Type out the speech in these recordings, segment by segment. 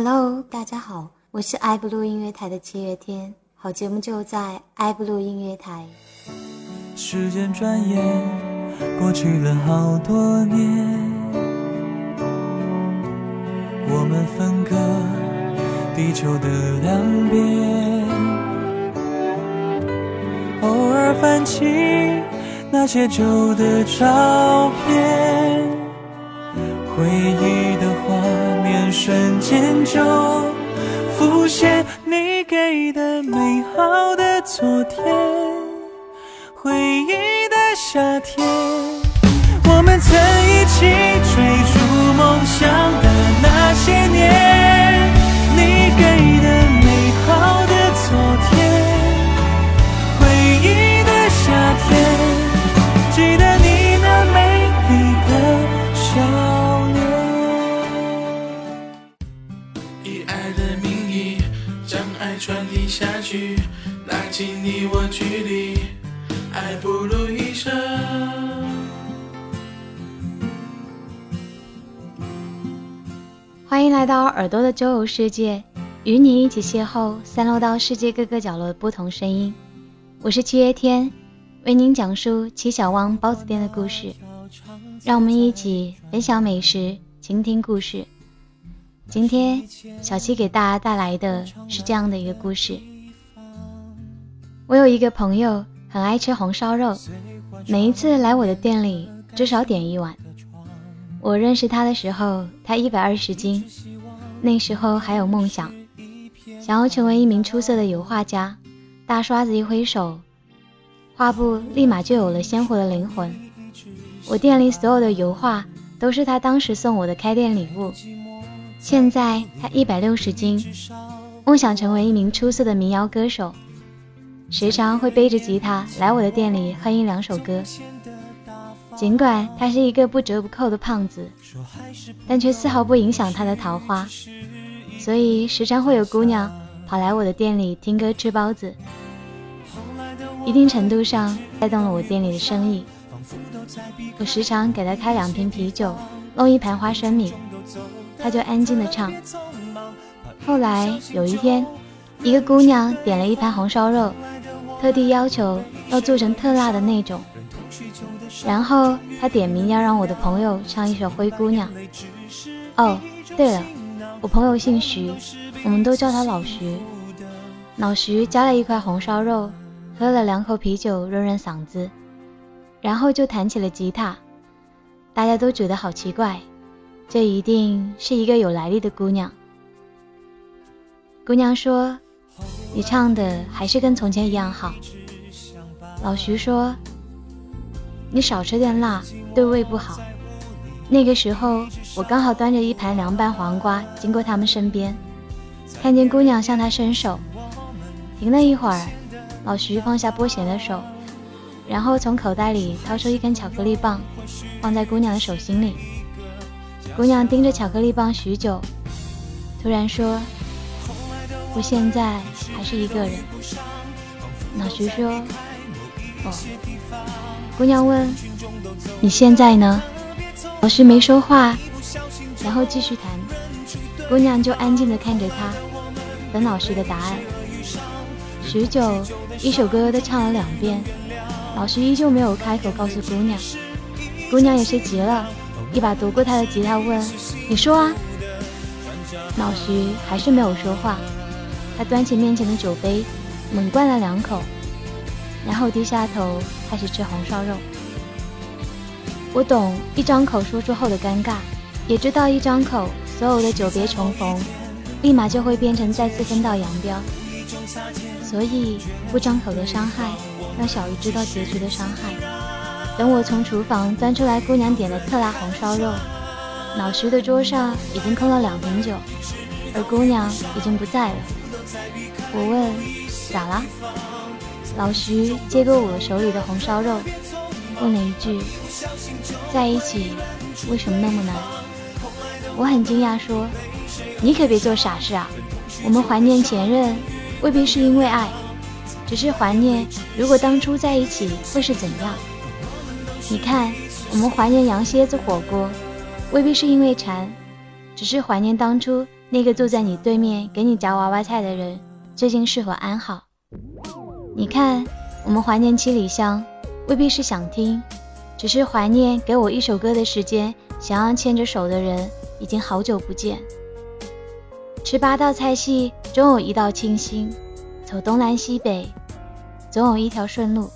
Hello，大家好，我是爱布鲁音乐台的七月天，好节目就在爱布鲁音乐台。时间转眼过去了好多年，我们分隔地球的两边，偶尔翻起那些旧的照片，回忆的瞬间就浮现，你给的美好的昨天。回忆的夏天，我们曾一起追逐梦想的那些年，下去，拉近你我距离。爱不如一生。欢迎来到耳朵的周游世界，与你一起邂逅散落到世界各个角落的不同声音。我是七月天，为您讲述七小汪包子店的故事。让我们一起分享美食，倾听故事。今天小七给大家带来的是这样的一个故事。我有一个朋友。很爱吃红烧肉，每一次来我的店里至少点一碗。我认识他的时候，他一百二十斤，那时候还有梦想，想要成为一名出色的油画家。大刷子一挥手，画布立马就有了鲜活的灵魂。我店里所有的油画都是他当时送我的开店礼物。现在他一百六十斤，梦想成为一名出色的民谣歌手。时常会背着吉他来我的店里哼一两首歌。尽管他是一个不折不扣的胖子，但却丝毫不影响他的桃花。所以时常会有姑娘跑来我的店里听歌吃包子，一定程度上带动了我店里的生意。我时常给他开两瓶啤酒，弄一盘花生米，他就安静的唱。后来有一天，一个姑娘点了一盘红烧肉。特地要求要做成特辣的那种，然后他点名要让我的朋友唱一首《灰姑娘》。哦，对了，我朋友姓徐，我们都叫他老徐。老徐夹了一块红烧肉，喝了两口啤酒润润嗓子，然后就弹起了吉他。大家都觉得好奇怪，这一定是一个有来历的姑娘。姑娘说。你唱的还是跟从前一样好。老徐说：“你少吃点辣，对胃不好。”那个时候，我刚好端着一盘凉拌黄瓜经过他们身边，看见姑娘向他伸手，停了一会儿，老徐放下拨弦的手，然后从口袋里掏出一根巧克力棒，放在姑娘的手心里。姑娘盯着巧克力棒许久，突然说。我现在还是一个人。老徐说：“哦。”姑娘问：“你现在呢？”老徐没说话，然后继续弹。姑娘就安静地看着他，等老徐的答案。许久，一首歌都唱了两遍，老徐依旧没有开口告诉姑娘。姑娘也是急了，一把夺过他的吉他问：“你说啊？”老徐还是没有说话。他端起面前的酒杯，猛灌了两口，然后低下头开始吃红烧肉。我懂一张口说出后的尴尬，也知道一张口所有的久别重逢，立马就会变成再次分道扬镳。所以不张口的伤害，让小鱼知道结局的伤害。等我从厨房端出来姑娘点的特辣红烧肉，老徐的桌上已经空了两瓶酒，而姑娘已经不在了。我问咋了？老徐接过我手里的红烧肉，问了一句：“在一起为什么那么难？”我很惊讶说：“你可别做傻事啊！我们怀念前任，未必是因为爱，只是怀念如果当初在一起会是怎样。你看，我们怀念羊蝎子火锅，未必是因为馋，只是怀念当初那个坐在你对面给你夹娃娃菜的人最近是否安好？你看，我们怀念七里香，未必是想听，只是怀念给我一首歌的时间，想要牵着手的人已经好久不见。吃八道菜系，总有一道清新；走东南西北，总有一条顺路。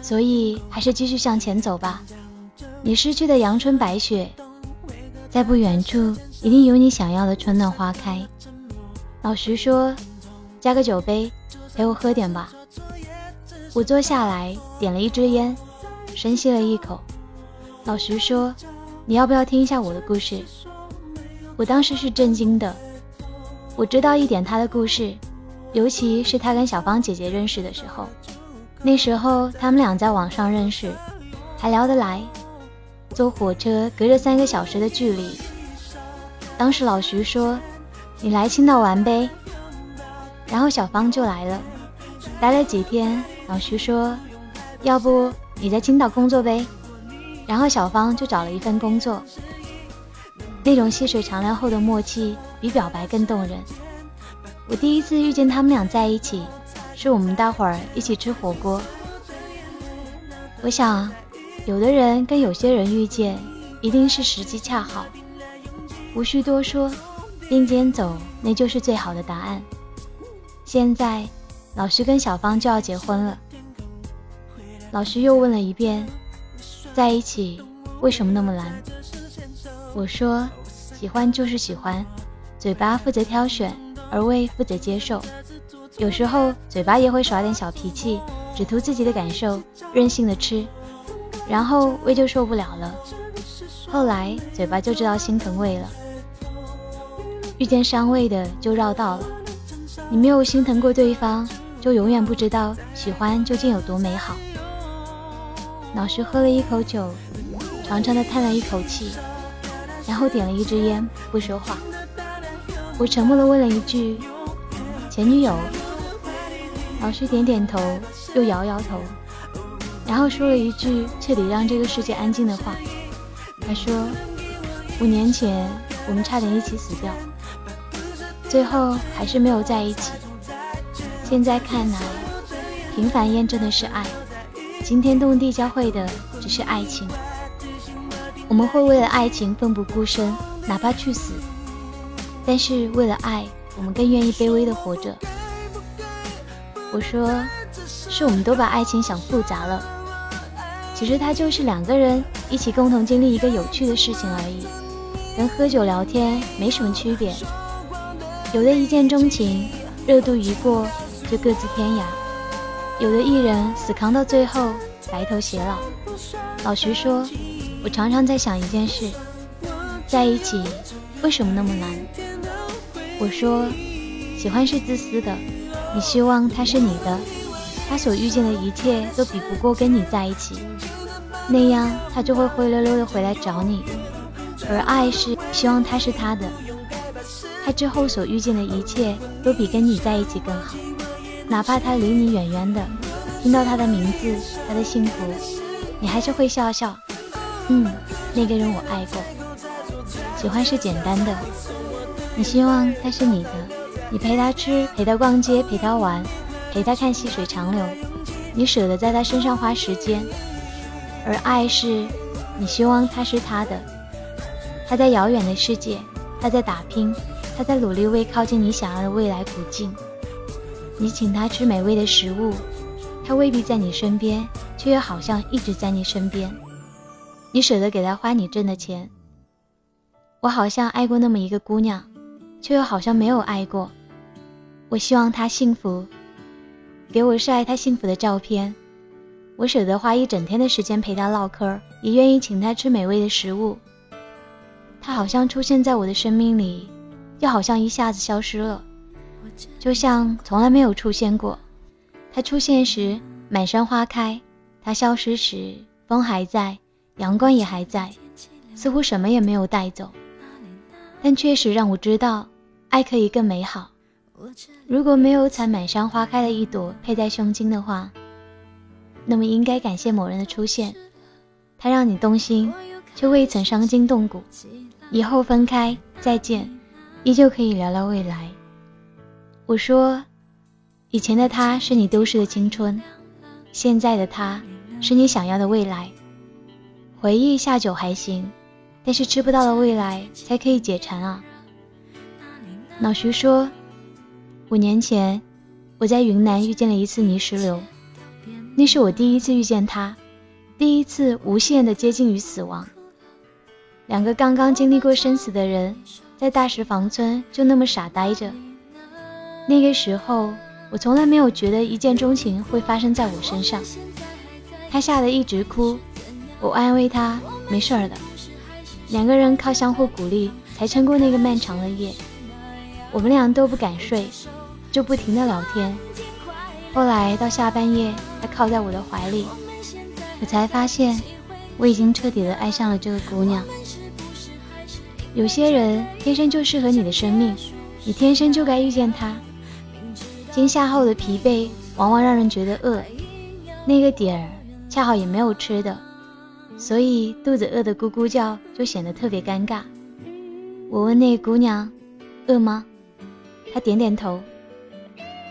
所以，还是继续向前走吧。你失去的阳春白雪，在不远处，一定有你想要的春暖花开。老徐说：“加个酒杯，陪我喝点吧。”我坐下来，点了一支烟，深吸了一口。老徐说：“你要不要听一下我的故事？”我当时是震惊的。我知道一点他的故事，尤其是他跟小芳姐姐认识的时候。那时候他们俩在网上认识，还聊得来。坐火车隔着三个小时的距离。当时老徐说：“你来青岛玩呗。”然后小芳就来了，待了几天。老徐说：“要不你在青岛工作呗。”然后小芳就找了一份工作。那种细水长流后的默契，比表白更动人。我第一次遇见他们俩在一起，是我们大伙儿一起吃火锅。我想。有的人跟有些人遇见，一定是时机恰好，无需多说，并肩走，那就是最好的答案。现在，老徐跟小芳就要结婚了。老徐又问了一遍：“在一起为什么那么难？”我说：“喜欢就是喜欢，嘴巴负责挑选，而胃负责接受。有时候嘴巴也会耍点小脾气，只图自己的感受，任性的吃。”然后胃就受不了了，后来嘴巴就知道心疼胃了。遇见伤胃的就绕道了，你没有心疼过对方，就永远不知道喜欢究竟有多美好。老师喝了一口酒，长长的叹了一口气，然后点了一支烟，不说话。我沉默的问了一句：“前女友？”老师点点头，又摇摇头。然后说了一句彻底让这个世界安静的话。他说：“五年前我们差点一起死掉，最后还是没有在一起。现在看来，平凡验证的是爱，惊天动地交汇的只是爱情。我们会为了爱情奋不顾身，哪怕去死。但是为了爱，我们更愿意卑微的活着。”我说：“是我们都把爱情想复杂了。”其实它就是两个人一起共同经历一个有趣的事情而已，跟喝酒聊天没什么区别。有的一见钟情，热度一过就各自天涯；有的艺人死扛到最后，白头偕老。老徐说：“我常常在想一件事，在一起为什么那么难？”我说：“喜欢是自私的，你希望他是你的。”他所遇见的一切都比不过跟你在一起，那样他就会灰溜溜的回来找你。而爱是希望他是他的，他之后所遇见的一切都比跟你在一起更好，哪怕他离你远远的，听到他的名字，他的幸福，你还是会笑笑。嗯，那个人我爱过。喜欢是简单的，你希望他是你的，你陪他吃，陪他逛街，陪他玩。陪他看细水长流，你舍得在他身上花时间；而爱是，你希望他是他的，他在遥远的世界，他在打拼，他在努力为靠近你想要的未来鼓劲。你请他吃美味的食物，他未必在你身边，却又好像一直在你身边。你舍得给他花你挣的钱。我好像爱过那么一个姑娘，却又好像没有爱过。我希望她幸福。给我晒他幸福的照片，我舍得花一整天的时间陪他唠嗑，也愿意请他吃美味的食物。他好像出现在我的生命里，又好像一下子消失了，就像从来没有出现过。他出现时满山花开，他消失时风还在，阳光也还在，似乎什么也没有带走。但确实让我知道，爱可以更美好。如果没有采满山花开的一朵佩在胸襟的话，那么应该感谢某人的出现，他让你动心，却未曾伤筋动骨。以后分开再见，依旧可以聊聊未来。我说，以前的他是你丢失的青春，现在的他是你想要的未来。回忆下酒还行，但是吃不到的未来才可以解馋啊。老徐说，五年前我在云南遇见了一次泥石流，那是我第一次遇见他，第一次无限的接近于死亡。两个刚刚经历过生死的人，在大石房村就那么傻呆着。那个时候，我从来没有觉得一见钟情会发生在我身上。他吓得一直哭，我安慰他没事儿的。两个人靠相互鼓励才撑过那个漫长的夜。我们俩都不敢睡，就不停的聊天。后来到下半夜，他靠在我的怀里，我才发现我已经彻底的爱上了这个姑娘。有些人天生就适合你的生命，你天生就该遇见他。惊吓后的疲惫往往让人觉得饿，那个点儿恰好也没有吃的，所以肚子饿得咕咕叫，就显得特别尴尬。我问那姑娘：“饿吗？”她点点头。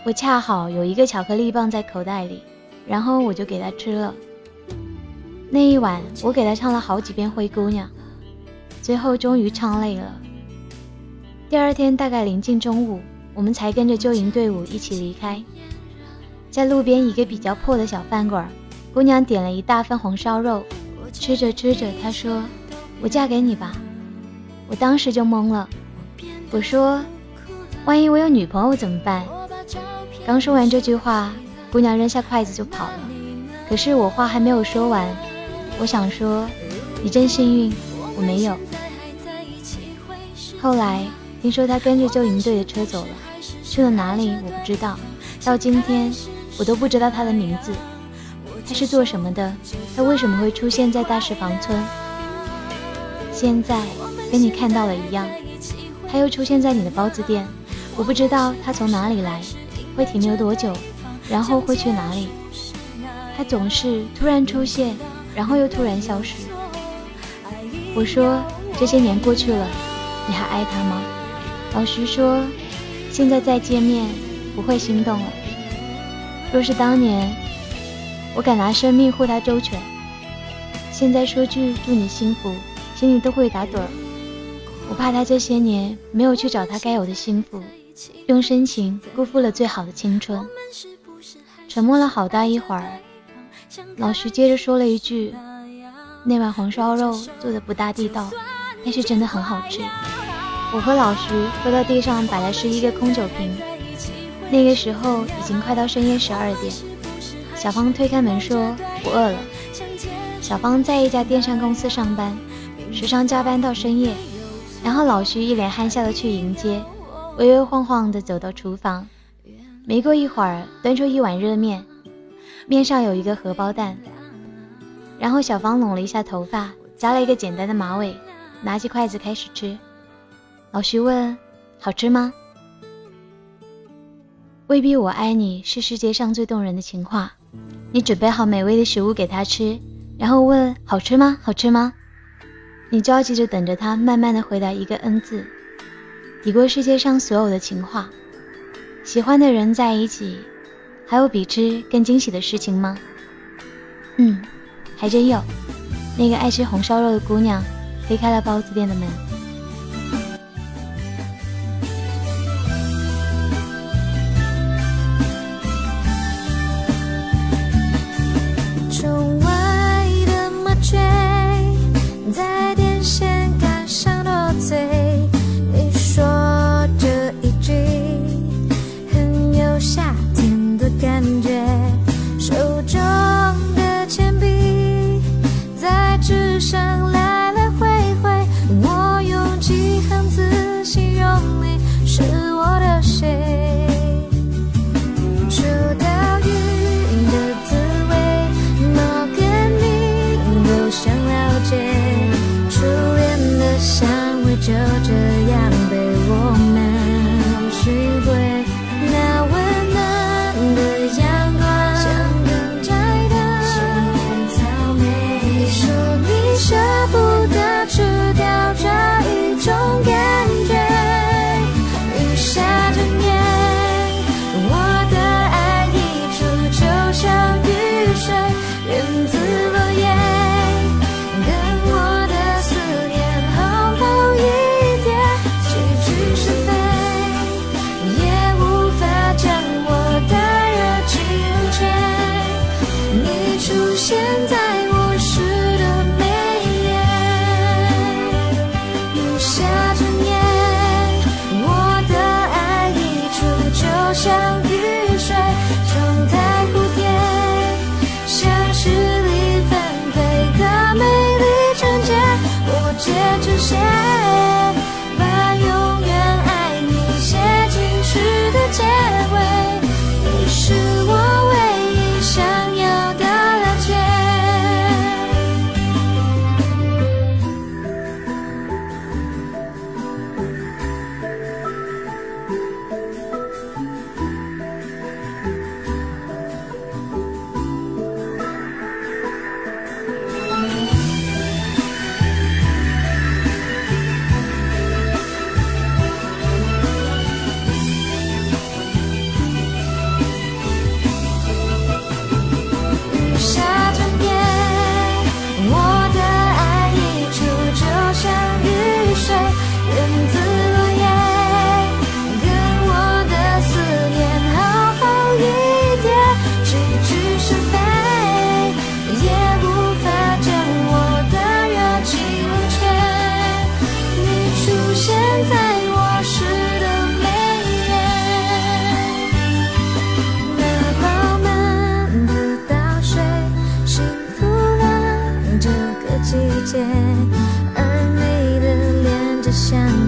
我恰好有一个巧克力棒在口袋里，然后我就给她吃了。那一晚，我给她唱了好几遍《灰姑娘》，最后终于唱累了。第二天大概临近中午。我们才跟着救营队伍一起离开，在路边一个比较破的小饭馆，姑娘点了一大份红烧肉，吃着吃着，她说：“我嫁给你吧。”我当时就懵了，我说：“万一我有女朋友怎么办？”刚说完这句话，姑娘扔下筷子就跑了。可是我话还没有说完，我想说：“你真幸运，我没有。”后来。听说他跟着救营队的车走了，去了哪里我不知道。到今天我都不知道他的名字。他是做什么的？他为什么会出现在大石房村？现在跟你看到了一样，他又出现在你的包子店。我不知道他从哪里来，会停留多久，然后会去哪里。他总是突然出现，然后又突然消失。我说这些年过去了，你还爱他吗？老徐说，现在再见面不会心动了。若是当年，我敢拿生命护他周全，现在说句祝你幸福，心里都会打盹儿。我怕他这些年没有去找他该有的幸福，用深情辜负了最好的青春。沉默了好大一会儿，老徐接着说了一句：“那碗红烧肉做的不大地道，但是真的很好吃。”我和老徐坐到地上摆了十一个空酒瓶。那个时候已经快到深夜十二点，小芳推开门说：“我饿了。”小芳在一家电商公司上班，时常加班到深夜。然后老徐一脸憨笑的去迎接，微微晃晃的走到厨房。没过一会儿，端出一碗热面，面上有一个荷包蛋。然后小芳拢了一下头发，扎了一个简单的马尾，拿起筷子开始吃。老徐问：“好吃吗？”未必我爱你是世界上最动人的情话。你准备好美味的食物给他吃，然后问：“好吃吗？好吃吗？”你着急着等着他慢慢的回答一个“嗯”字，抵过世界上所有的情话。喜欢的人在一起，还有比吃更惊喜的事情吗？嗯，还真有。那个爱吃红烧肉的姑娘推开了包子店的门。骗自。share. 界，而你的脸就像。